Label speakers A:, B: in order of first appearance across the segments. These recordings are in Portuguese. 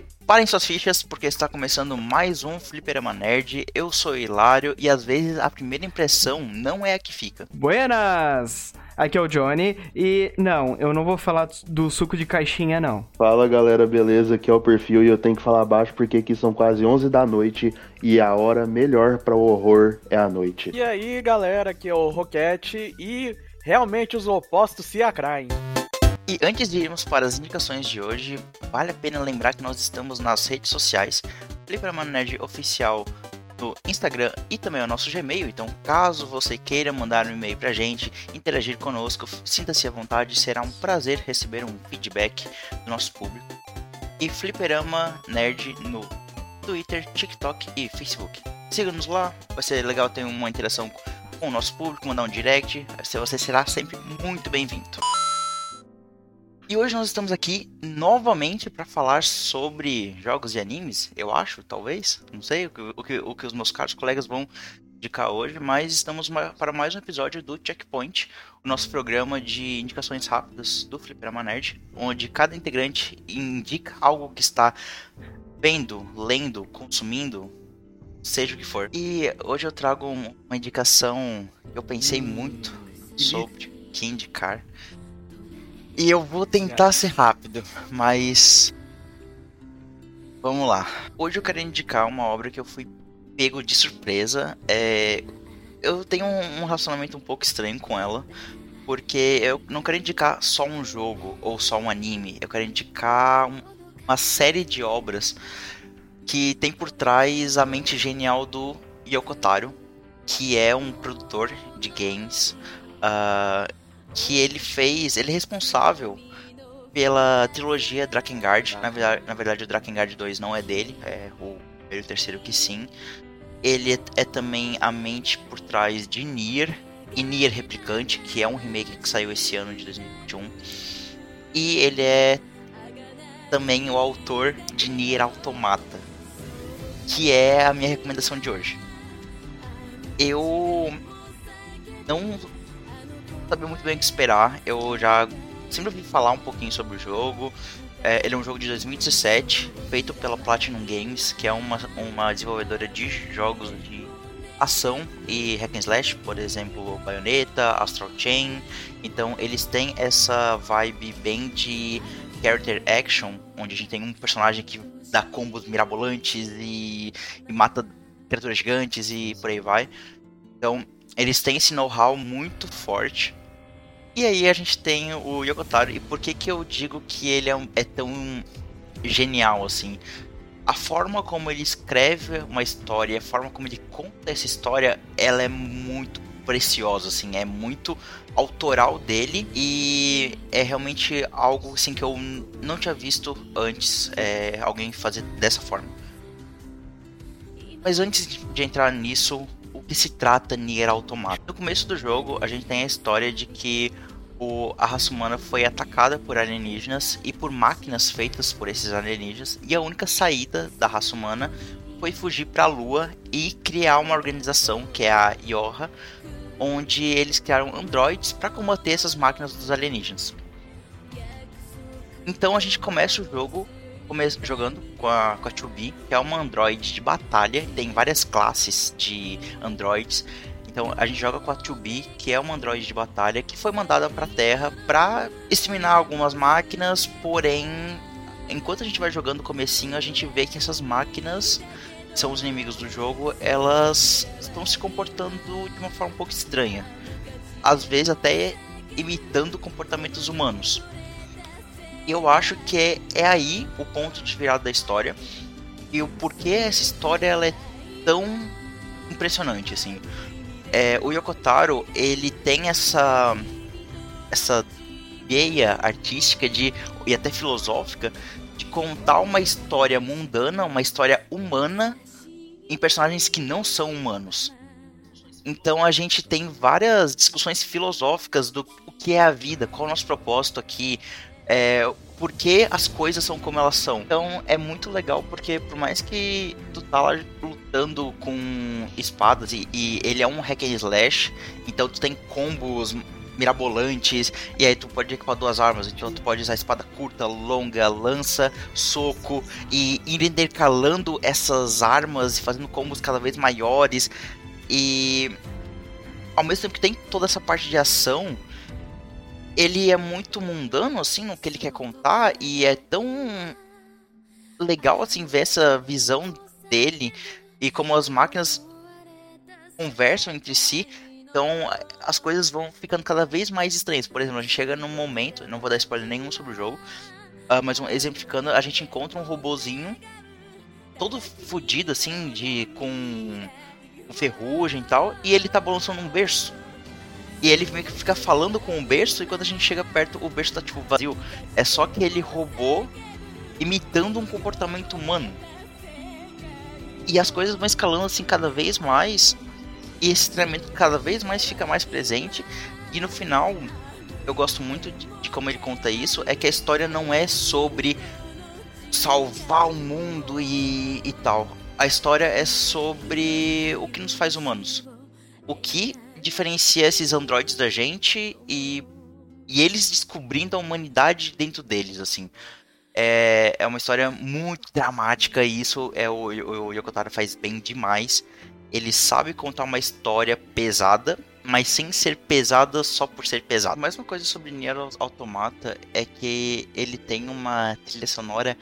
A: Preparem suas fichas, porque está começando mais um Fliperama Nerd. Eu sou Hilário e às vezes a primeira impressão não é a que fica.
B: Buenas! Aqui é o Johnny e não, eu não vou falar do suco de caixinha não.
C: Fala galera, beleza? Aqui é o perfil e eu tenho que falar baixo porque aqui são quase 11 da noite e a hora melhor para o horror é a noite.
D: E aí galera, aqui é o Roquete e realmente os opostos se atraem.
A: E antes de irmos para as indicações de hoje, vale a pena lembrar que nós estamos nas redes sociais, Fliperama Nerd Oficial no Instagram e também o nosso Gmail. Então, caso você queira mandar um e-mail pra gente, interagir conosco, sinta-se à vontade, será um prazer receber um feedback do nosso público. E Fliperama Nerd no Twitter, TikTok e Facebook. Siga-nos lá, vai ser legal ter uma interação com o nosso público, mandar um direct, você será sempre muito bem-vindo. E hoje nós estamos aqui novamente para falar sobre jogos e animes, eu acho, talvez, não sei o que, o que, o que os meus caros colegas vão indicar hoje, mas estamos para mais um episódio do Checkpoint, o nosso programa de indicações rápidas do Fliperama Nerd, onde cada integrante indica algo que está vendo, lendo, consumindo, seja o que for. E hoje eu trago uma indicação que eu pensei muito sobre que indicar. E eu vou tentar ser rápido, mas. Vamos lá. Hoje eu quero indicar uma obra que eu fui pego de surpresa. É... Eu tenho um relacionamento um pouco estranho com ela. Porque eu não quero indicar só um jogo ou só um anime. Eu quero indicar uma série de obras que tem por trás a mente genial do Yoko Taro, que é um produtor de games. Uh, que ele fez, ele é responsável pela trilogia Drakengard. Na verdade, na verdade o Drakengard 2 não é dele, é o primeiro e o terceiro que sim. Ele é, também a mente por trás de Nier e Nier Replicante, que é um remake que saiu esse ano de 2021. E ele é também o autor de Nier Automata, que é a minha recomendação de hoje. Eu não sabia muito bem o que esperar. Eu já sempre ouvi falar um pouquinho sobre o jogo. É, ele é um jogo de 2017, feito pela Platinum Games, que é uma, uma desenvolvedora de jogos de ação e hack and slash, por exemplo, Bayonetta, Astral Chain. Então eles têm essa vibe bem de character action, onde a gente tem um personagem que dá combos mirabolantes e, e mata criaturas gigantes e por aí vai. Então eles têm esse know-how muito forte. E aí a gente tem o Yokotaro. E por que que eu digo que ele é, é tão genial assim? A forma como ele escreve uma história, a forma como ele conta essa história, ela é muito preciosa, assim, é muito autoral dele e é realmente algo assim que eu não tinha visto antes é, alguém fazer dessa forma. Mas antes de entrar nisso, que se trata Nier Automata. No começo do jogo, a gente tem a história de que o, a raça humana foi atacada por alienígenas e por máquinas feitas por esses alienígenas, e a única saída da raça humana foi fugir para a Lua e criar uma organização que é a Yorha, onde eles criaram androides para combater essas máquinas dos alienígenas. Então a gente começa o jogo jogando com a, com a 2B, que é uma android de batalha, tem várias classes de androids. Então a gente joga com a 2B, que é uma android de batalha que foi mandada para Terra para exterminar algumas máquinas, porém, enquanto a gente vai jogando o comecinho, a gente vê que essas máquinas são os inimigos do jogo, elas estão se comportando de uma forma um pouco estranha. Às vezes até imitando comportamentos humanos. Eu acho que é, é aí o ponto de virada da história. E o porquê essa história ela é tão impressionante, assim. É, o Yokotaro, ele tem essa essa veia artística de e até filosófica de contar uma história mundana, uma história humana em personagens que não são humanos. Então a gente tem várias discussões filosóficas do o que é a vida, qual é o nosso propósito aqui, é, por que as coisas são como elas são. Então é muito legal porque por mais que tu tá lá lutando com espadas e, e ele é um hack and slash, então tu tem combos mirabolantes, e aí tu pode equipar duas armas, então tu pode usar espada curta, longa, lança, soco, e ir intercalando essas armas, fazendo combos cada vez maiores, e ao mesmo tempo que tem toda essa parte de ação, ele é muito mundano, assim, no que ele quer contar, e é tão legal, assim, ver essa visão dele, e como as máquinas conversam entre si, então as coisas vão ficando cada vez mais estranhas. Por exemplo, a gente chega num momento, não vou dar spoiler nenhum sobre o jogo, uh, mas um, exemplificando, a gente encontra um robozinho todo fodido assim, de com, com ferrugem e tal, e ele tá balançando um berço. E ele meio que fica falando com o berço, e quando a gente chega perto, o berço tá tipo vazio. É só que ele roubou imitando um comportamento humano. E as coisas vão escalando assim cada vez mais e esse treinamento cada vez mais fica mais presente. E no final, eu gosto muito de, de como ele conta isso, é que a história não é sobre salvar o mundo e, e tal. A história é sobre o que nos faz humanos. O que diferencia esses androides da gente e, e eles descobrindo a humanidade dentro deles, assim. É, é uma história muito dramática e isso é o, o, o Yokotaro faz bem demais ele sabe contar uma história pesada, mas sem ser pesada só por ser pesada. Mais uma coisa sobre Nier Automata é que ele tem uma trilha sonora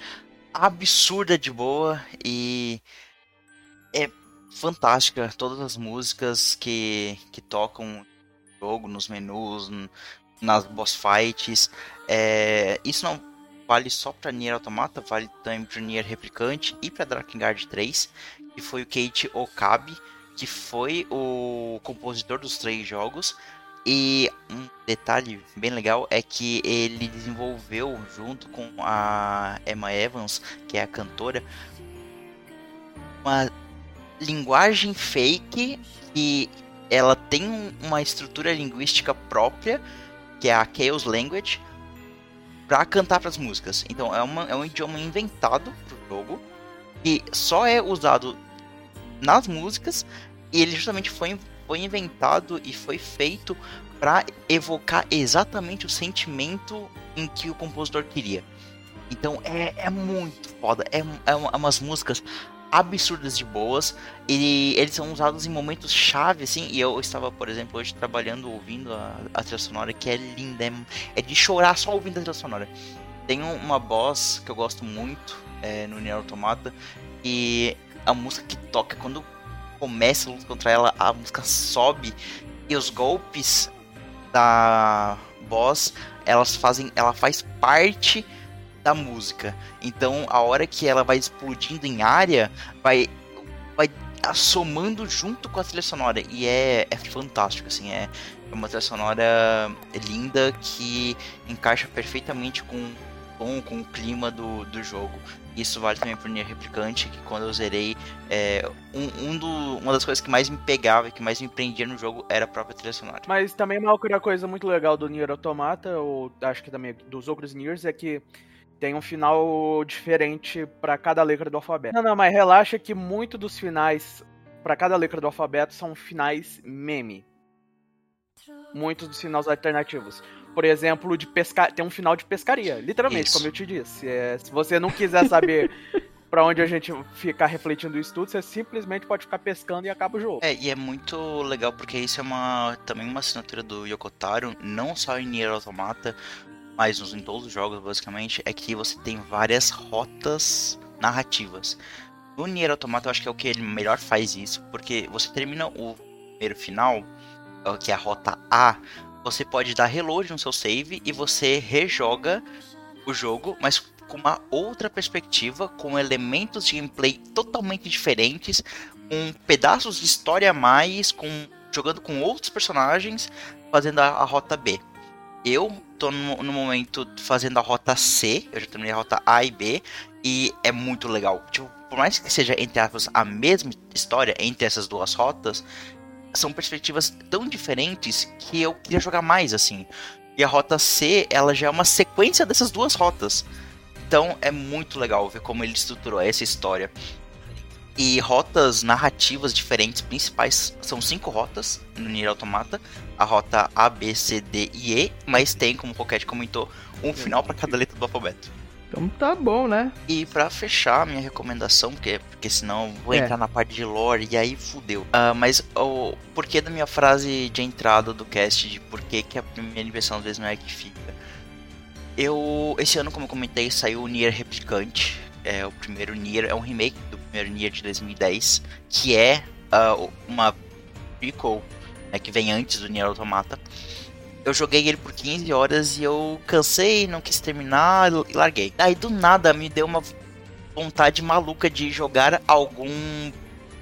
A: absurda de boa e é fantástica. Todas as músicas que, que tocam no jogo, nos menus, nas boss fights. É, isso não vale só para Nier Automata, vale também para Nier Replicante e para Drakengard 3, que foi o Keiichi Okabe, que foi o compositor dos três jogos. E um detalhe bem legal é que ele desenvolveu junto com a Emma Evans, que é a cantora, linguagem fake que ela tem uma estrutura linguística própria, que é a Chaos Language, para cantar para as músicas. Então é, uma, é um idioma inventado para o jogo que só é usado nas músicas e ele justamente foi, foi inventado e foi feito para evocar exatamente o sentimento em que o compositor queria. Então é, é muito foda, é, é, umas músicas absurdas de boas e eles são usados em momentos chave assim e eu estava por exemplo hoje trabalhando ouvindo a, a trilha sonora que é linda é, é, de chorar só ouvindo a trilha sonora. Tem uma boss que eu gosto muito é, no Nier Automata e a música que toca quando começa a luta contra ela, a música sobe e os golpes da boss, elas fazem, ela faz parte da música. Então, a hora que ela vai explodindo em área, vai vai assomando junto com a trilha sonora e é, é fantástico assim, é, é uma trilha sonora linda que encaixa perfeitamente com o tom, com o clima do, do jogo. Isso vale também pro Nier Replicante, que quando eu zerei, é, um, um do, uma das coisas que mais me pegava e que mais me prendia no jogo era a própria trilha sonora.
D: Mas também uma outra coisa muito legal do Nier Automata, ou acho que também dos outros Niers, é que tem um final diferente para cada letra do alfabeto. Não, não, mas relaxa que muito dos finais para cada letra do alfabeto são finais meme. Muitos dos finais alternativos por exemplo, de pescar. Tem um final de pescaria, literalmente, Isso. como eu te disse. É, se você não quiser saber para onde a gente ficar refletindo isso tudo, você simplesmente pode ficar pescando e acaba o jogo.
A: É, e é muito legal porque isso é uma também uma assinatura do Yokotaro, não só em Nier Automata, mas em todos os jogos, basicamente, é que você tem várias rotas narrativas. No Nier Automata, eu acho que é o que ele melhor faz isso, porque você termina o primeiro final, que é a rota A, você pode dar reload no seu save e você rejoga o jogo, mas com uma outra perspectiva, com elementos de gameplay totalmente diferentes, com pedaços de história a mais, com jogando com outros personagens, fazendo a, a rota B. Eu tô no, no, momento fazendo a rota C, eu já terminei a rota A e B, e é muito legal. Tipo, por mais que seja, entre aspas, a mesma história entre essas duas rotas, são perspectivas tão diferentes que eu queria jogar mais assim. E a rota C, ela já é uma sequência dessas duas rotas. Então é muito legal ver como ele estruturou essa história. E rotas narrativas diferentes, principais. São cinco rotas no Nier Automata. A rota A, B, C, D e E, mas tem, como o comentou, um final para cada letra do alfabeto.
B: Então tá bom, né?
A: E para fechar minha recomendação, porque, porque senão eu vou
B: É.
A: entrar na parte de lore e aí fudeu. Ah, mas o porquê da minha frase de entrada do cast de por que, que a primeira impressão às vezes não é que fica. Eu. Esse ano, como eu comentei, saiu o Nier Replicante. É o primeiro Nier, é um remake Nier de 2010, que é ah, uma prequel né, que vem antes do Nier Automata. Eu joguei ele por 15 horas e eu cansei, não quis terminar e larguei. Aí do nada me deu uma vontade maluca de jogar algum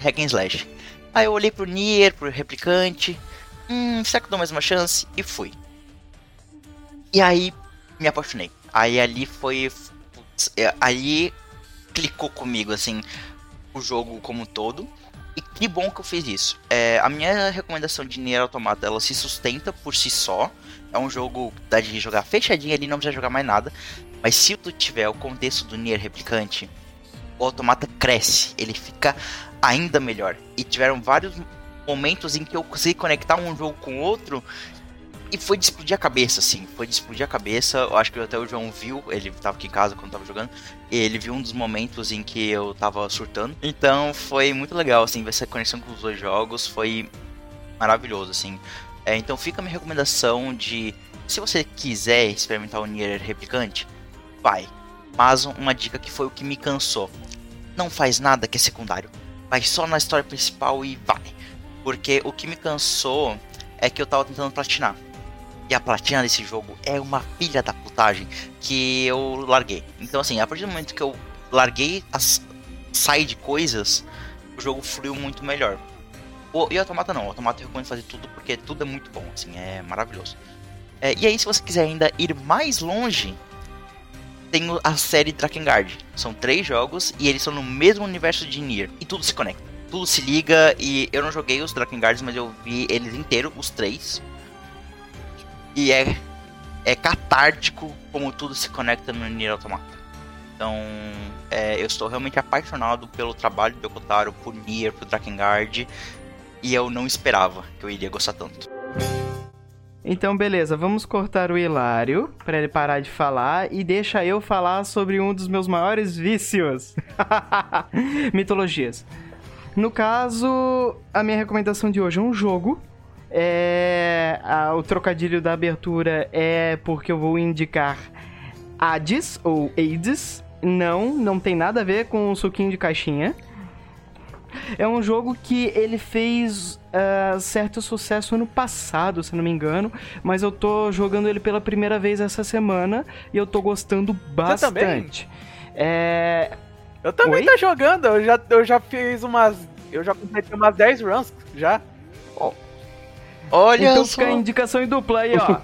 A: hack and slash. Aí eu olhei pro Nier, pro Replicante, hum, será que eu dou mais uma chance? E fui. E aí me apaixonei. Aí ali foi. putz, é, aí clicou comigo, assim, o jogo como um todo. E que bom que eu fiz isso. É, a minha recomendação de Nier Automata, ela se sustenta por si só. É um jogo que dá de jogar fechadinho ali, não precisa jogar mais nada. Mas se tu tiver o contexto do Nier Replicante, o Automata cresce. Ele fica ainda melhor. E tiveram vários momentos em que eu consegui conectar um jogo com outro e foi de explodir a cabeça, assim. Foi de explodir a cabeça. Eu acho que até o João viu, ele tava aqui em casa quando tava jogando. Ele viu um dos momentos em que eu tava surtando. Então foi muito legal, assim, ver essa conexão com os dois jogos. Foi maravilhoso, assim. É, então fica a minha recomendação de. Se você quiser experimentar o Nier Replicante, vai. Mas uma dica que foi o que me cansou. Não faz nada que é secundário. Vai só na história principal e vai. Porque o que me cansou é que eu tava tentando platinar. E a platina desse jogo é uma filha da putagem que eu larguei. Então, assim, a partir do momento que eu larguei as side coisas, o jogo fluiu muito melhor. O, e o Automata não, o Automata eu recomendo fazer tudo porque tudo é muito bom, assim, é maravilhoso. É, e aí, se você quiser ainda ir mais longe, tem a série Drakengard. São três jogos e eles são no mesmo universo de Nier. E tudo se conecta. Tudo se liga e eu não joguei os Drakengards, mas eu vi eles inteiros, os três. E é, é catártico como tudo se conecta no Nier Automata. Então, é, eu estou realmente apaixonado pelo trabalho do Yokotaro, por Nier, por Drakengard. E eu não esperava que eu iria gostar tanto.
B: Então, beleza, vamos cortar o Hilário pra ele parar de falar e deixa eu falar sobre um dos meus maiores vícios: mitologias. No caso, a minha recomendação de hoje é um jogo. É, a- o trocadilho da abertura é porque eu vou indicar Hades ou Hades. Não, não tem nada a ver com o suquinho de caixinha. É um jogo que ele fez ah, certo sucesso ano passado, se não me engano, mas eu tô jogando ele pela primeira vez essa semana e eu tô gostando bastante. É,
D: Eu também
B: Oi?
D: tô jogando, eu já, eu já fiz umas. Eu já completei umas 10 runs já.
A: Olha
B: então
A: só!
B: fica a indicação em dupla aí, ó.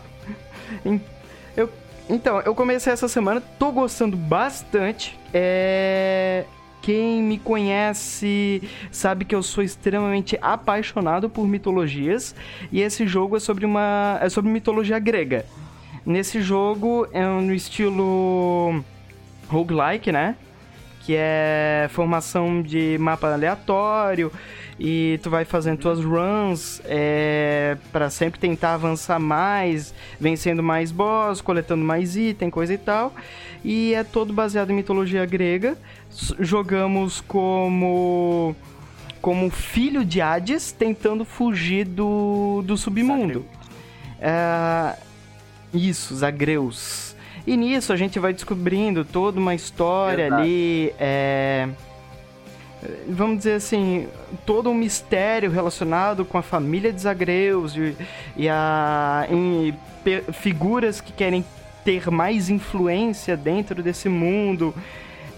B: Eu- então, eu comecei essa semana, tô gostando bastante. É. Quem me conhece sabe que eu sou extremamente apaixonado por mitologias e esse jogo é sobre uma é sobre mitologia grega. Nesse jogo é no estilo roguelike, né? Que é formação de mapa aleatório e tu vai fazendo tuas runs é, para sempre tentar avançar mais, vencendo mais boss, coletando mais item, coisa e tal. E é todo baseado em mitologia grega. Jogamos como como filho de Hades tentando fugir do, do submundo. É, isso, Zagreus. E nisso a gente vai descobrindo toda uma história ali. é, vamos dizer assim, todo um mistério relacionado com a família de Zagreus e, e a pe- figuras que querem ter mais influência dentro desse mundo.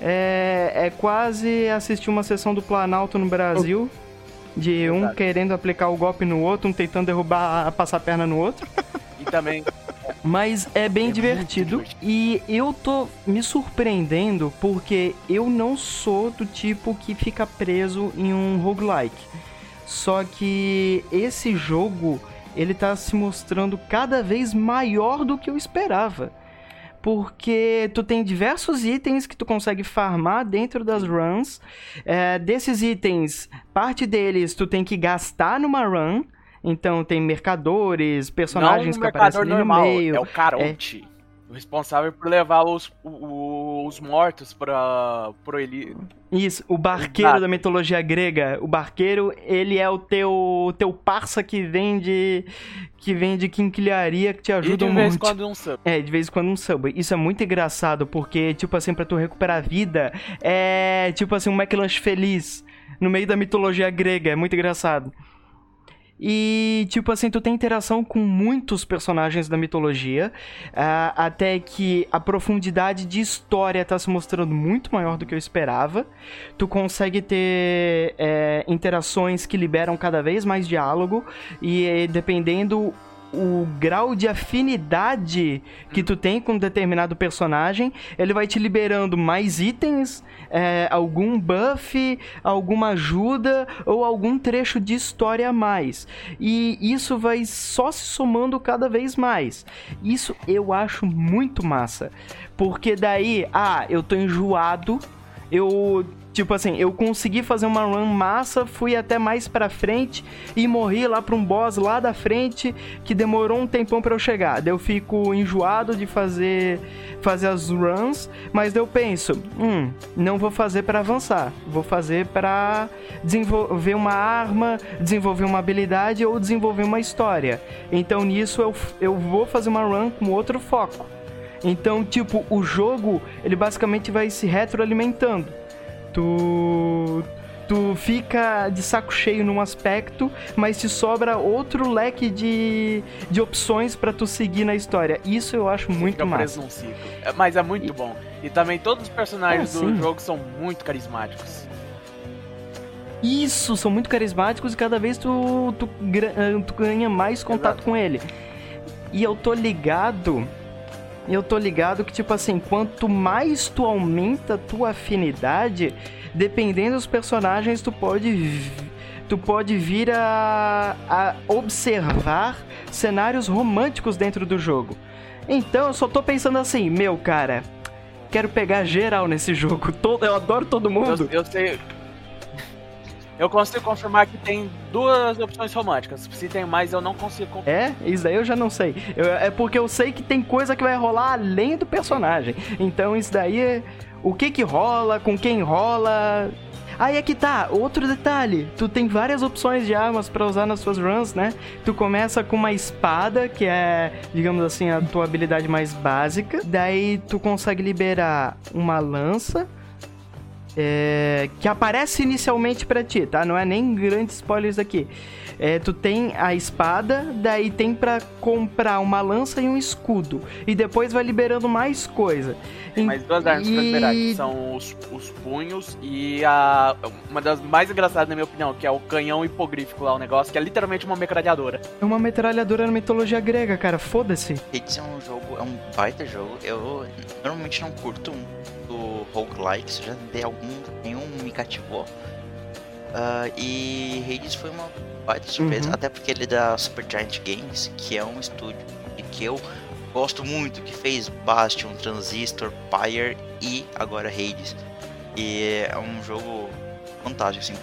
B: É, é quase assistir uma sessão do Planalto no Brasil. De um
D: Verdade.
B: querendo aplicar o golpe no outro, um tentando derrubar, passar a perna no outro.
D: E também.
B: Mas é bem
D: É
B: divertido. E eu tô me surpreendendo porque eu não sou do tipo que fica preso em um roguelike. Só que esse jogo, ele tá se mostrando cada vez maior do que eu esperava. porque tu tem diversos itens que tu consegue farmar dentro das runs. É, desses itens, parte deles tu tem que gastar numa run. Então tem mercadores, personagens
D: Não
B: que aparecem ali no
D: normal,
B: meio.
D: é o Caronte. O responsável por levar os, os mortos pra, pro Eli.
B: Isso, o barqueiro da mitologia grega. O barqueiro, ele é o teu teu parça que vende que vende quinquilharia que te ajuda
D: de
B: um
D: vez em
B: monte.
D: quando um sub.
B: É, de vez em quando um subway. Isso é muito engraçado, porque, tipo assim, pra tu recuperar a vida, é tipo assim, um McLanche feliz no meio da mitologia grega. É muito engraçado. E, tipo assim, tu tem interação com muitos personagens da mitologia, ah, até que a profundidade de história tá se mostrando muito maior do que eu esperava. Tu consegue ter é, interações que liberam cada vez mais diálogo, e eh, dependendo o grau de afinidade que tu tem com determinado personagem, ele vai te liberando mais itens, é, algum buff, alguma ajuda ou algum trecho de história a mais. E isso vai só se somando cada vez mais. Isso eu acho muito massa. Porque daí, ah, eu tô enjoado, eu. Tipo assim, eu consegui fazer uma run massa, fui até mais pra frente e morri lá pra um boss lá da frente que demorou um tempão pra eu chegar. Daí eu fico enjoado de fazer fazer as runs, mas eu penso, hum, não vou fazer pra avançar, vou fazer pra desenvolver uma arma, desenvolver uma habilidade ou desenvolver uma história. Então nisso eu, eu vou fazer uma run com outro foco. Então, tipo, o jogo, ele basicamente vai se retroalimentando. Tu tu fica de saco cheio num aspecto, mas te sobra outro leque de, de opções pra tu seguir na história. Isso eu acho muito
D: Fica preso
B: massa.
D: num ciclo. É, mas é muito bom. E também todos os personagens
B: Ah,
D: do
B: sim.
D: jogo são muito carismáticos.
B: Isso, são muito carismáticos e cada vez tu, tu, eh, tu ganha mais contato
D: Exato.
B: com ele. E eu tô ligado. Eu tô ligado que, tipo assim, quanto mais tu aumenta a tua afinidade, dependendo dos personagens, tu pode. Tu pode vir a, a observar cenários românticos dentro do jogo. Então eu só tô pensando assim, meu cara, quero pegar geral nesse jogo. Todo, eu adoro todo mundo.
D: Eu, eu sei. Eu consigo confirmar que tem duas opções românticas. Se tem mais, eu não consigo confirmar.
B: É, isso daí eu já não sei. Eu- é porque eu sei que tem coisa que vai rolar além do personagem. Então isso daí é. O que que rola, com quem rola. Aí é que tá, outro detalhe. Tu tem várias opções de armas pra usar nas suas runs, né? Tu começa com uma espada, que é, digamos assim, a tua habilidade mais básica. Daí tu consegue liberar uma lança. É, que aparece inicialmente pra ti, tá? Não é nem grandes spoilers aqui. É, tu tem a espada, daí tem pra comprar uma lança e um escudo. E depois vai liberando mais coisa.
D: Tem mais duas armas pra liberar, que são os, os punhos e a. Uma das mais engraçadas, na minha opinião, que é o canhão hipogrífico lá, o negócio, que é literalmente uma metralhadora.
B: É uma metralhadora na mitologia grega, cara. Foda-se.
A: Hades é um jogo, é um baita jogo. Eu normalmente não curto do roguelikes, já tentei algum, nenhum me cativou. Ah, e Hades foi uma baita surpresa,
B: Uhum.
A: até porque ele é da Supergiant Games, que é um estúdio e que eu gosto muito, que fez Bastion, Transistor, Pyre e agora Hades. E é um jogo fantástico, assim,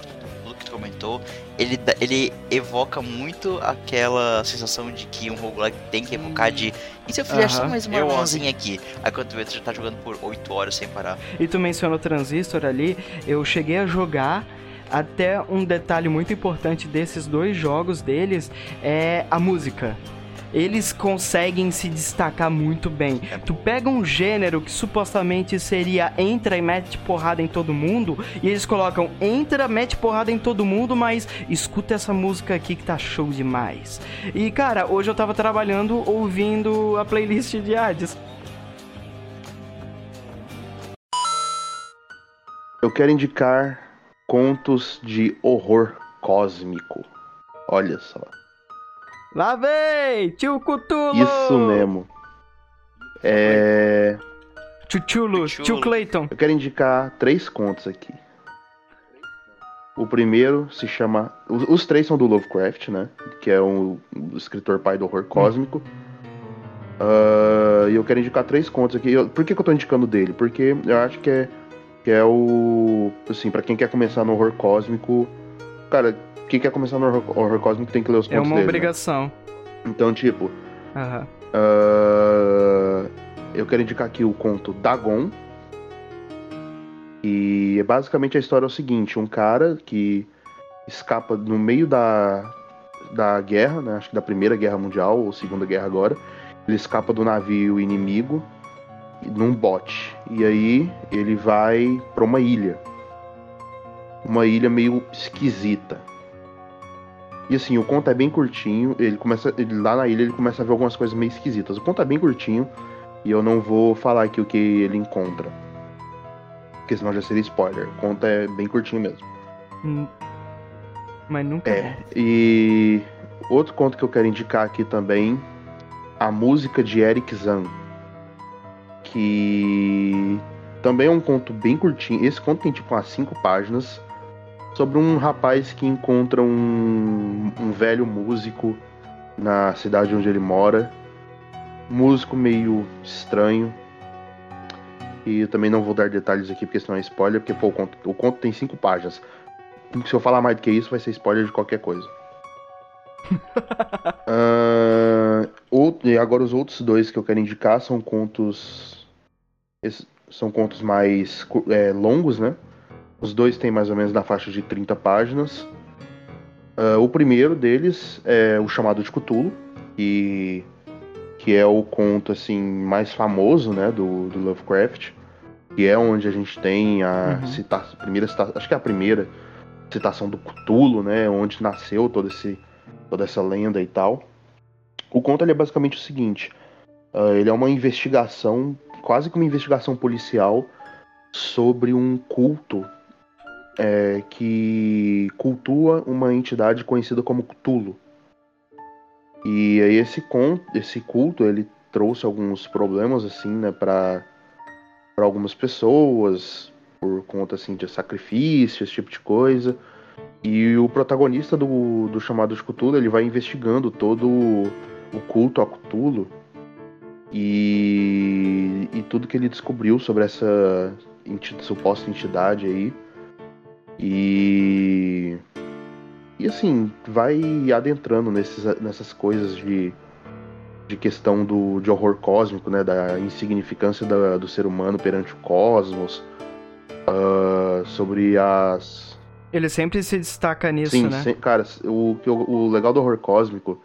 A: comentou. Ele, ele evoca muito aquela sensação de que um roguelike tem que evocar de e se eu fizer só
B: Aham,
A: mais uma
D: eu
A: mãozinha aqui? Aí quando tu vê, tu já tá jogando por 8 horas sem parar.
B: E tu mencionou Transistor ali. Eu cheguei a jogar. Até um detalhe muito importante desses dois jogos deles é a música. Eles conseguem se destacar muito bem. Tu pega um gênero que supostamente seria entra e mete porrada em todo mundo, e eles colocam entra, mete porrada em todo mundo, mas escuta essa música aqui que tá show demais. E cara, hoje eu tava trabalhando ouvindo a playlist de Hades.
C: Eu quero indicar contos de horror cósmico. Olha só.
B: Lá vem! Tio Cutulo!
C: Isso mesmo. É.
B: Chuchulo. tio Clayton.
C: Eu quero indicar três contos aqui. O primeiro se chama. Os, os três são do Lovecraft, né? Que é um, um escritor pai do horror cósmico. Uh, e eu quero indicar três contos aqui. Eu, por que, que eu tô indicando dele? Porque eu acho que é, que é o. Assim, para quem quer começar no horror cósmico. Cara, quem quer começar no horror, cósmico tem que ler os
B: é
C: contos dele.
B: É
C: né?
B: uma obrigação. Né?
C: Então, tipo.
B: Aham.
C: Uh, eu quero indicar aqui o conto Dagon. E basicamente a história é o seguinte: um cara que escapa no meio da, da guerra, né, acho que da Primeira Guerra Mundial ou Segunda Guerra agora. Ele escapa do navio inimigo num bote. E aí ele vai para uma ilha. Uma ilha meio esquisita. E assim, o conto é bem curtinho. Ele começa. Ele, lá na ilha ele começa a ver algumas coisas meio esquisitas. O conto é bem curtinho. E eu não vou falar aqui o que ele encontra. Porque senão já seria spoiler. O conto é bem curtinho mesmo.
B: Hum, mas nunca.
C: É. E outro conto que eu quero indicar aqui também. A música de Eric Zan. Que também é um conto bem curtinho. Esse conto tem tipo umas cinco páginas sobre um rapaz que encontra um, um velho músico na cidade onde ele mora. Músico meio estranho. E eu também não vou dar detalhes aqui porque senão é spoiler, porque pô, o, conto, o conto tem cinco páginas. Se eu falar mais do que isso, vai ser spoiler de qualquer coisa. uh, outro, e agora os outros dois que eu quero indicar são contos. São contos mais é, longos, né? Os dois têm mais ou menos na faixa de 30 páginas. Uh, o primeiro deles é o chamado de Cthulhu, que, que é o conto assim mais famoso né, do, do Lovecraft, que é onde a gente tem a uhum. citação, primeira citação, acho que é a primeira citação do Cthulhu, né, onde nasceu todo esse, toda essa lenda e tal. O conto é basicamente o seguinte: uh, ele é uma investigação, quase que uma investigação policial sobre um culto é, que cultua uma entidade conhecida como Cthulhu. E aí esse, esse culto ele trouxe alguns problemas assim, né, para para algumas pessoas por conta assim de sacrifício, esse tipo de coisa. E o protagonista do, do chamado de Cthulhu, ele vai investigando todo o culto a Cthulhu e, e tudo que ele descobriu sobre essa suposta entidade aí. E. E assim, vai adentrando nesses, nessas coisas de, de questão do, de horror cósmico, né? Da insignificância da, do ser humano perante o cosmos. Uh, sobre as.
B: Ele sempre se destaca nisso,
C: Sim,
B: né?
C: Sim, cara, o, o legal do horror cósmico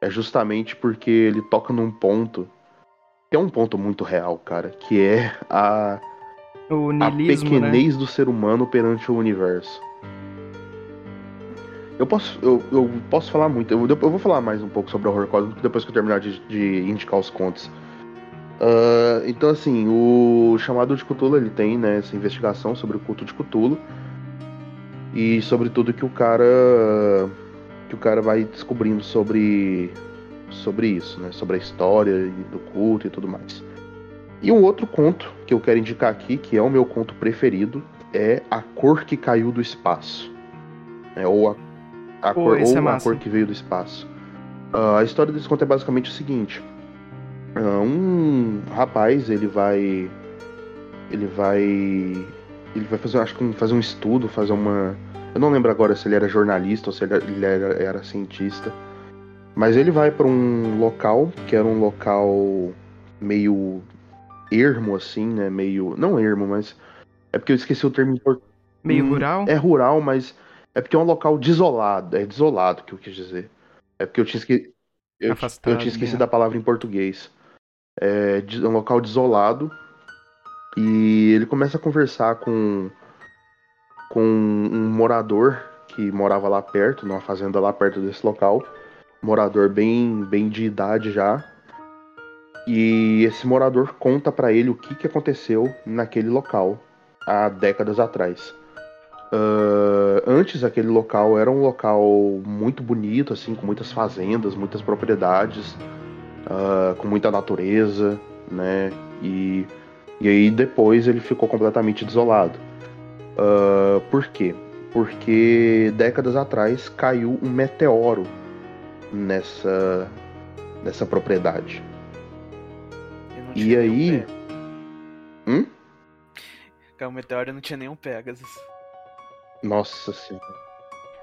C: é justamente porque ele toca num ponto que é um ponto muito real, cara, que é a
B: o niilismo,
C: a pequenez né? do ser humano perante o universo. Eu posso, eu, eu posso falar muito, eu, eu, vou falar mais um pouco sobre o horror cósmico depois que eu terminar de, de indicar os contos. Uh, então, assim, o chamado de Cthulhu ele tem né, essa investigação sobre o culto de Cthulhu e sobre tudo que o cara que o cara vai descobrindo sobre sobre isso, né, sobre a história do culto e tudo mais. E um outro conto que eu quero indicar aqui, que é o meu conto preferido, é A Cor que Caiu do Espaço. É, ou a, a Pô, cor, ou é a cor que veio do espaço. Uh, a história desse conto é basicamente o seguinte. Uh, um rapaz, ele vai. Ele vai. Ele vai fazer, acho que fazer um estudo, fazer uma. Eu não lembro agora se ele era jornalista ou se ele era, ele era, era cientista. Mas ele vai para um local, que era um local meio ermo, assim, né? Meio. Não ermo, mas. É porque eu esqueci o termo em português.
B: Meio hum, rural?
C: É rural, mas é porque é um local desolado. É desolado que eu quis dizer. É porque eu tinha, esque... eu, Afastado, eu tinha esquecido a palavra em português. É, é um local desolado. E ele começa a conversar com, com um morador que morava lá perto, numa fazenda lá perto desse local. Morador bem, bem de idade já. E esse morador conta para ele o que, que aconteceu naquele local há décadas atrás. Uh, antes aquele local era um local muito bonito, assim, com muitas fazendas, muitas propriedades, uh, com muita natureza, né? E, e aí depois ele ficou completamente desolado. Uh, por quê? Porque décadas atrás caiu um meteoro nessa, nessa propriedade. E aí. Hum?
D: O meteoro não tinha nenhum Pegasus.
C: Nossa senhora.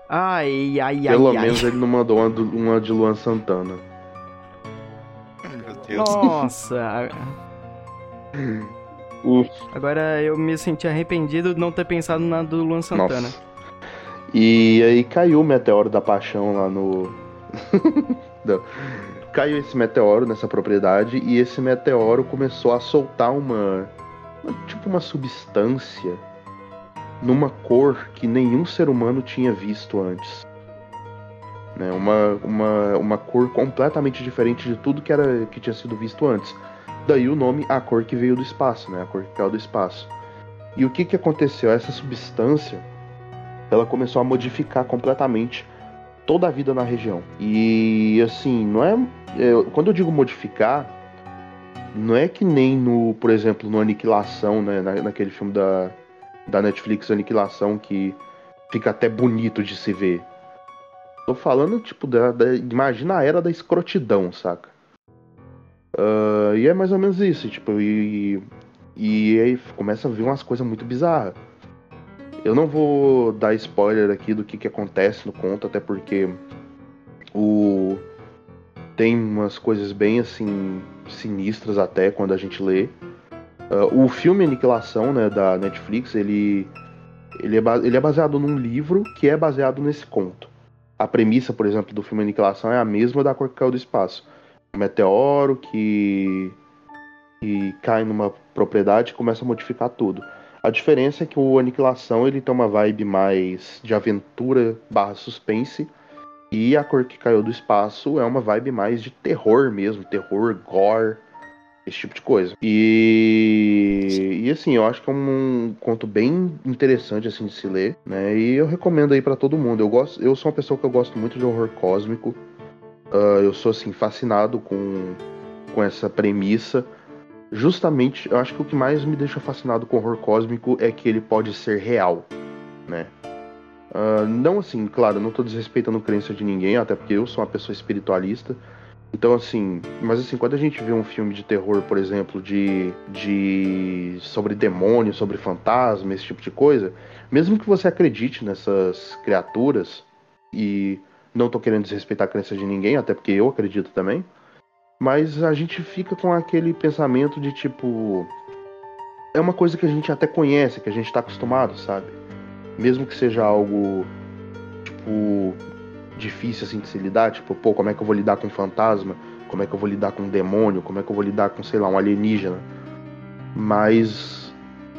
B: Ai, ai,
C: Pelo
B: ai,
C: menos
B: ai.
C: ele não mandou uma, uma de Luan Santana.
A: Meu Deus.
B: Nossa.
C: Uf,
B: Agora eu me senti arrependido de não ter pensado na do Luan Santana.
C: nossa. E aí caiu o meteoro da paixão lá no. Caiu esse meteoro nessa propriedade e esse meteoro começou a soltar uma. uma- tipo uma substância numa cor que nenhum ser humano tinha visto antes. Né, uma, uma, uma cor completamente diferente de tudo que, era, que tinha sido visto antes. Daí o nome, a cor que veio do espaço, né? A cor que caiu do espaço. E o que, que aconteceu? Essa substância, ela começou a modificar completamente toda a vida na região. E assim, não é, é- quando eu digo modificar, não é que nem no, por exemplo, no Aniquilação, né, na, naquele filme da, da Netflix Aniquilação que fica até bonito de se ver. Tô falando tipo da, da- imagina a era da escrotidão, saca? Ah, e é mais ou menos isso, tipo, e, e aí começa a vir umas coisas muito bizarras. Eu não vou dar spoiler aqui do que, que acontece no conto, até porque o tem umas coisas bem assim sinistras até quando a gente lê. Ah, o filme Aniquilação, né, da Netflix, ele ele é, ele é baseado num livro que é baseado nesse conto. A premissa, por exemplo, do filme Aniquilação é a mesma da Cor que Caiu do Espaço. Um meteoro que, que cai numa propriedade e começa a modificar tudo. A diferença é que o Aniquilação ele tem uma vibe mais de aventura barra suspense e a Cor que Caiu do Espaço é uma vibe mais de terror mesmo, terror, gore, esse tipo de coisa. E, e assim, eu acho que é um conto bem interessante assim de se ler, né? E eu recomendo aí pra todo mundo. Eu gosto, eu sou uma pessoa que eu gosto muito de horror cósmico. Ah, eu sou assim fascinado com com essa premissa. Justamente, eu acho que o que mais me deixa fascinado com horror cósmico é que ele pode ser real, né? Ah, não assim, claro, não tô desrespeitando a crença de ninguém, até porque eu sou uma pessoa espiritualista. Então, assim, mas assim, quando a gente vê um filme de terror, por exemplo, de, de sobre demônio, sobre fantasma, esse tipo de coisa, mesmo que você acredite nessas criaturas, e não tô querendo desrespeitar a crença de ninguém, até porque eu acredito também, mas a gente fica com aquele pensamento de tipo. É uma coisa que a gente até conhece, que a gente tá acostumado, sabe? Mesmo que seja algo, tipo, difícil assim de se lidar, tipo, pô, como é que eu vou lidar com um fantasma? Como é que eu vou lidar com um demônio? Como é que eu vou lidar com, sei lá, um alienígena? Mas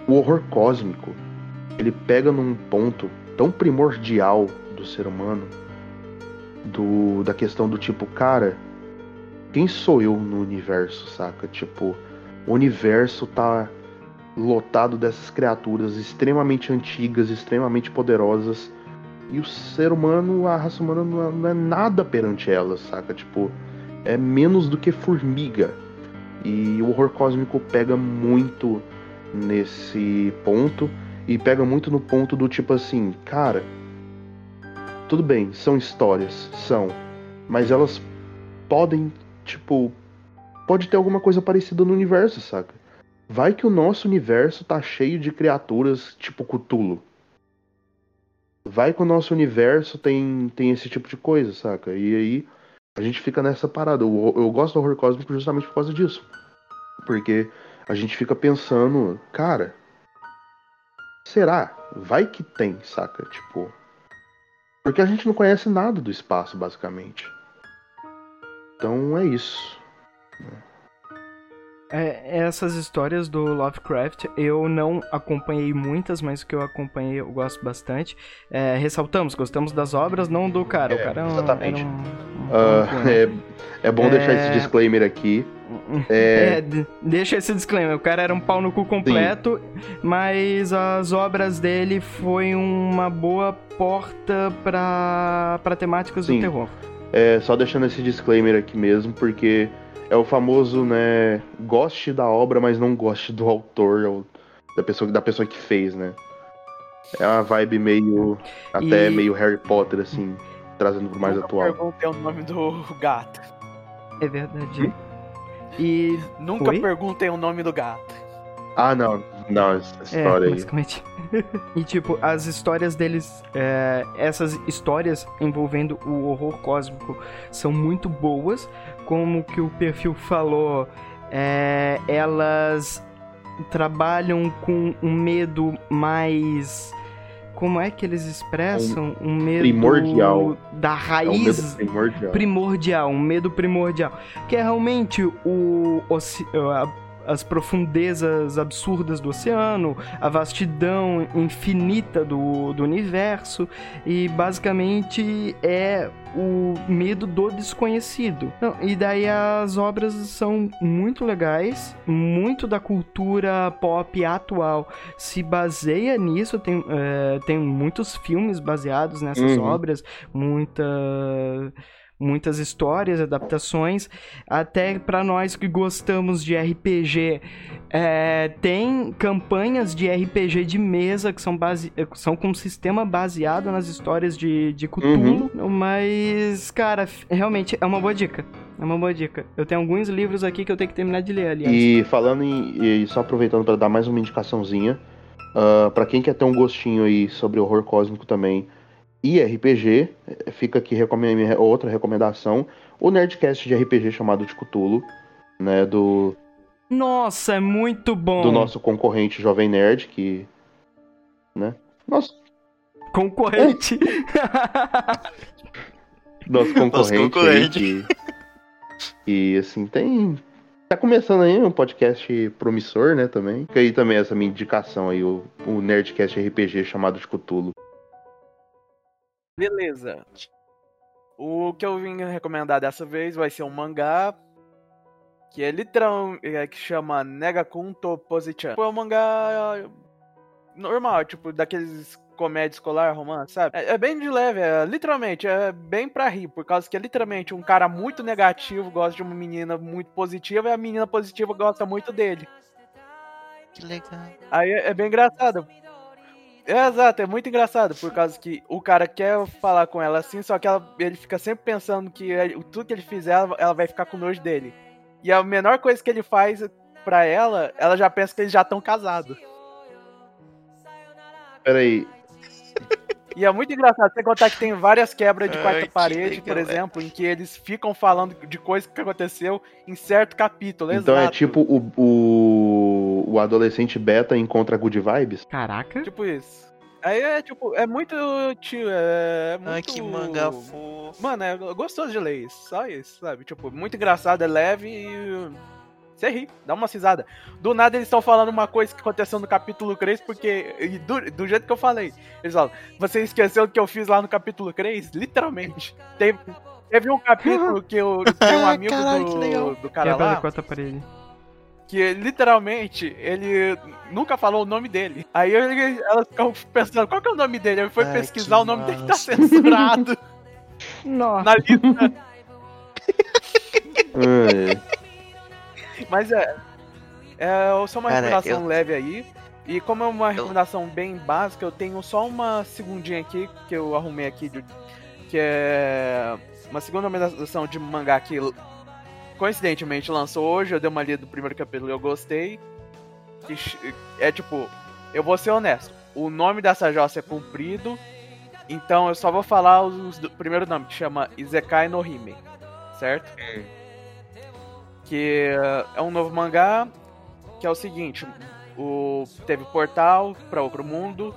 C: o horror cósmico, ele pega num ponto tão primordial do ser humano, do da questão do tipo, cara, quem sou eu no universo, saca? Tipo, o universo tá lotado dessas criaturas extremamente antigas, extremamente poderosas. E o ser humano, a raça humana não é, não é nada perante elas, saca? Tipo, é menos do que formiga. E o horror cósmico pega muito nesse ponto. E pega muito no ponto do tipo assim, cara. Tudo bem, são histórias, são. Mas elas podem, tipo. Pode ter alguma coisa parecida no universo, saca? Vai que o nosso universo tá cheio de criaturas tipo Cthulhu. Vai que o nosso universo tem, tem esse tipo de coisa, saca? E aí a gente fica nessa parada. Eu, eu gosto do horror cósmico justamente por causa disso. Porque a gente fica pensando, cara, será? Vai que tem, saca? Tipo. Porque a gente não conhece nada do espaço, basicamente. Então é isso.
B: É, essas histórias do Lovecraft eu não acompanhei muitas, mas o que eu acompanhei eu gosto bastante. É, ressaltamos, gostamos das obras, não do cara. o
C: É,
B: cara era um,
C: exatamente.
B: um- um né?
C: é, é bom deixar
B: É.
C: esse disclaimer aqui. É,
B: É, deixa esse disclaimer. O cara era um pau no cu completo, mas as obras dele foi uma boa porta pra temáticas
C: Sim.
B: do terror.
C: É, só deixando esse disclaimer aqui mesmo, porque é o famoso, né, goste da obra, mas não goste do autor, ou da pessoa, da pessoa que fez, né? É uma vibe meio, até
B: E-
C: meio Harry Potter, assim, trazendo pro mais
D: Nunca
C: atual.
D: perguntei o nome do gato.
B: É verdade. E.
D: Nunca
B: Oi?
D: perguntem o nome do gato.
C: Ah, não. Não, essa história
B: é,
C: aí.
B: basicamente. e tipo, as histórias deles, é, essas histórias envolvendo o horror cósmico são muito boas. Como que o perfil falou, é, elas trabalham com um medo mais. Como é que eles expressam? Um medo
C: primordial.
B: da
C: É o
B: raiz
C: medo primordial.
B: primordial, um medo primordial, que é realmente o a- as profundezas absurdas do oceano, a vastidão infinita do, do universo e basicamente é o medo do desconhecido. Não, e daí as obras são muito legais, muito da cultura pop atual se baseia nisso, tem, é, tem muitos filmes baseados nessas
C: Uhum.
B: obras, muita muitas histórias, adaptações, até para nós que gostamos de RPG, é, tem campanhas de RPG de mesa que são, base, são com um sistema baseado nas histórias de, de Cthulhu, mas, cara, realmente é uma boa dica. É uma boa dica. Eu tenho alguns livros aqui que eu tenho que terminar de ler, aliás.
C: E falando em. E só aproveitando para dar mais uma indicaçãozinha. ah, pra quem quer ter um gostinho aí sobre horror cósmico também e RPG, eh, fica aqui outra recomendação. O Nerdcast de RPG chamado de Cthulhu, né? Do,
B: Nossa, é muito bom.
C: do nosso concorrente Jovem Nerd, que. Né? Nosso,
B: Concorrente.
C: nosso concorrente. aí,
A: concorrente.
C: que, e assim, tem. Tá começando aí um podcast promissor, né, também. Fica aí também essa minha indicação aí, o, o Nerdcast RPG chamado de Cthulhu.
D: Beleza. O que eu vim recomendar dessa vez vai ser um mangá que é literal, é, que chama Negakunto Posichan. É um mangá normal, tipo, daqueles comédia escolar, romance, sabe? É, é bem de leve, é, literalmente, é bem pra rir, por causa que é literalmente um cara muito negativo gosta de uma menina muito positiva e a menina positiva gosta muito dele.
A: Que legal.
D: Aí é é bem engraçado. É, exato, é muito engraçado, por causa que o cara quer falar com ela assim, só que ela- ele fica sempre pensando que ele- tudo que ele fizer, ela, ela vai ficar com nojo dele. E a menor coisa que ele faz pra ela, ela já pensa que eles já estão casados.
C: Peraí,
D: E é muito engraçado, sem contar que tem várias quebras de
A: Ai,
D: quarta
A: que
D: parede, por
A: é.
D: exemplo, em que eles ficam falando de coisa que aconteceu em certo capítulo,
C: então é
D: exato.
C: tipo o, o, o adolescente beta encontra good vibes?
B: Caraca.
D: Tipo isso. Aí é tipo, é muito tio, é muito...
A: Ai, que manga fofo.
D: Mano, é gostoso de ler isso, só isso, sabe? Tipo, muito engraçado, é leve e. Você ri, dá uma cisada. Do nada eles estão falando uma coisa que aconteceu no capítulo 3, porque. e Do, do jeito que eu falei. Eles falam, você esqueceu do que eu fiz lá no capítulo 3? Literalmente. Teve, teve um capítulo que eu tenho um amigo
A: Caralho, que legal.
D: do, do cara
B: Quebra
D: lá
B: da quarta parede.
D: Que literalmente ele nunca falou o nome dele. Aí ele- elas ficam pensando, qual que é o nome dele? Aí foi
A: Ai,
D: pesquisar, o nome dele tá censurado
B: Nossa.
D: na lista. Mas é. É só uma
A: Cara,
D: recomendação
A: eu-
D: leve aí. E como é uma recomendação bem básica, eu tenho só uma segundinha aqui que eu arrumei aqui, de- que é uma segunda recomendação de mangá que coincidentemente lançou hoje. Eu dei uma lida do primeiro capítulo e eu gostei. Que é tipo, eu vou ser honesto, o nome dessa jossa é comprido, então eu só vou falar os, do primeiro nome, que chama Izekai no Hime, certo? que eh, é um novo mangá que é o seguinte, o teve portal para outro mundo,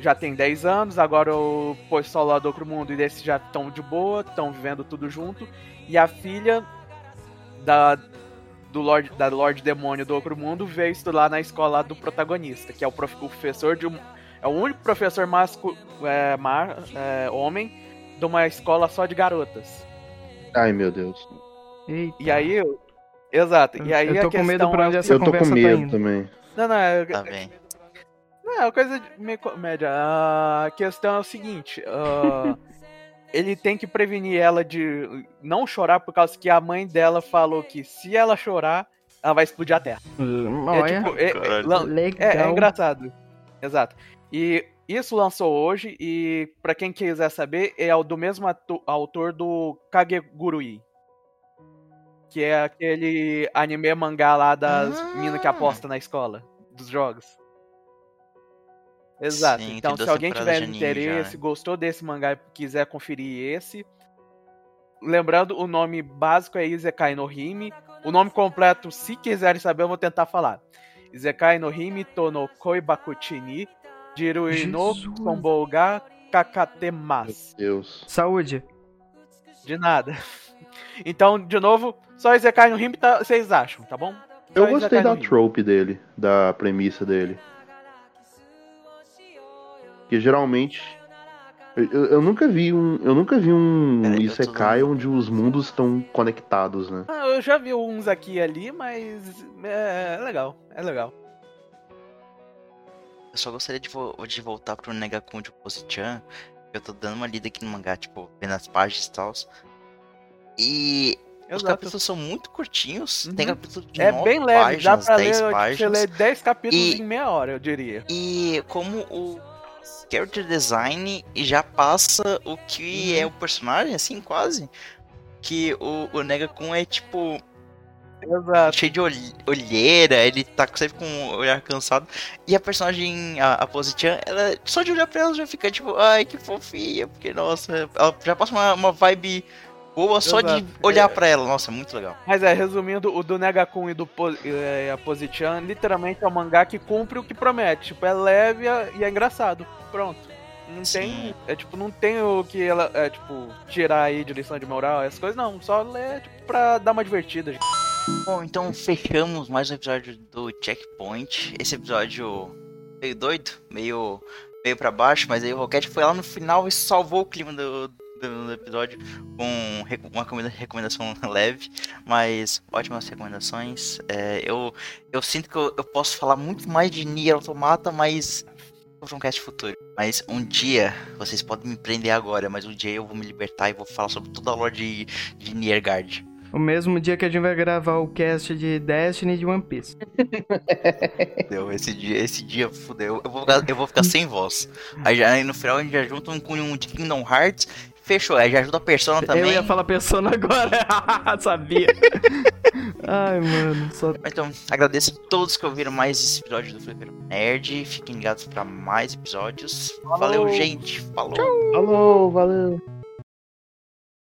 D: já tem 10 anos, agora o pessoal lá do outro mundo e desse já estão de boa, estão vivendo tudo junto, e a filha da do Lord, da Lorde Demônio do outro mundo veio estudar na escola do protagonista, que é o, prof- o professor de um é o único professor masco, é, mar, é, homem de uma escola só de garotas.
C: Ai, meu Deus.
B: Eita.
D: E aí, eu- exato. E aí
B: eu tô
D: a
B: com medo
D: questão
B: pra
D: é
B: onde
D: o
B: essa
C: eu tô com
B: conversa tá
C: medo
B: indo.
C: também.
D: Não, não, é,
A: Tá bem.
D: não, é uma coisa de meio comédia. A questão é o seguinte: ah, ele tem que prevenir ela de não chorar por causa que a mãe dela falou que se ela chorar, ela vai explodir a terra. É, tipo, é- é- é, é engraçado. Exato. E isso lançou hoje, e pra quem quiser saber, é o do mesmo autor do Kagegurui. que é aquele anime mangá lá das
A: Ah.
D: minas que aposta na escola, dos jogos. Exato.
A: Sim,
D: então, se alguém tiver interesse,
A: né?
D: gostou desse mangá e quiser conferir esse, lembrando, o nome básico é Izekai no Hime. O nome completo, se quiserem saber, eu vou tentar falar. Izekai no Hime Tono Koibakuchi ni Jirui no
B: Jesus.
D: Sonbouga Kakatemasu.
C: Deus.
B: Saúde.
D: De nada. Então, de novo, só Izekai no Hime tá, vocês acham, tá bom?
C: Eu
D: Só
C: gostei
D: Izekai no
C: da trope dele, da premissa dele. Que geralmente. Eu, eu- nunca vi um. Eu nunca vi um
A: Peraí, tô
C: Isekai onde os mundos estão conectados, né?
D: Ah, eu já vi uns aqui e ali, mas é, é legal, é legal.
A: Eu só gostaria de, vo- de voltar pro Negakun de Opposite-chan. Eu tô dando uma lida aqui no mangá, tipo, vendo as páginas e tal. E os
D: Exato.
A: capítulos são muito curtinhos. Tem
D: Uhum.
A: capítulo de
D: É
A: nove
D: bem leve, dá
A: páginas,
D: pra ler,
A: 10
D: tipo, você
A: páginas.
D: lê 10 capítulos
A: E-
D: em meia hora, eu diria.
A: E como o character design já passa o que
D: Uhum.
A: é o personagem, assim, quase. Que o, o Negakun é tipo
D: Exato.
A: cheio de olhe- olheira, ele tá sempre com o olhar cansado. E a personagem, a, a Positian, ela só de olhar pra ela já fica tipo, ai que fofinha, porque nossa, ela já passa uma, uma vibe boa só de olhar
D: É.
A: pra ela. Nossa, é muito legal.
D: Mas é, resumindo, o do Negakun e do Po- e a Positian, literalmente é um mangá que cumpre o que promete. Tipo, é leve e é engraçado. Pronto. Não
A: Sim.
D: tem. É tipo, não tem o que ela. É tipo, tirar aí de lição de moral, essas coisas, não. Só lê, tipo, pra dar uma divertida. gente.
A: Bom, então fechamos mais um episódio do Checkpoint. Esse episódio meio doido, meio, meio pra baixo, mas aí o Rocket foi lá no final e salvou o clima do, do, episódio com uma recomenda- recomendação leve, mas ótimas recomendações. É, eu, eu sinto que eu, eu posso falar muito mais de Nier Automata, mas um cast futuro. Mas um dia, vocês podem me prender agora, mas um dia eu vou me libertar e vou falar sobre toda a lore de, de Niergard.
B: O mesmo dia que a gente vai gravar o cast de Destiny e de One Piece.
A: Fudeu, esse dia, esse dia fudeu. Eu vou ficar, eu vou ficar sem voz. Aí, já, aí no final a gente já junta um com um de Kingdom Hearts. Fechou, aí já ajuda a persona também.
B: Eu ia falar Persona agora. Sabia. Ai, mano. Só...
A: Então, agradeço a todos que ouviram mais esse episódio do Flipper Nerd. Fiquem ligados pra mais episódios. Valeu,
D: Falou.
A: gente. Falou.
C: Falou, valeu.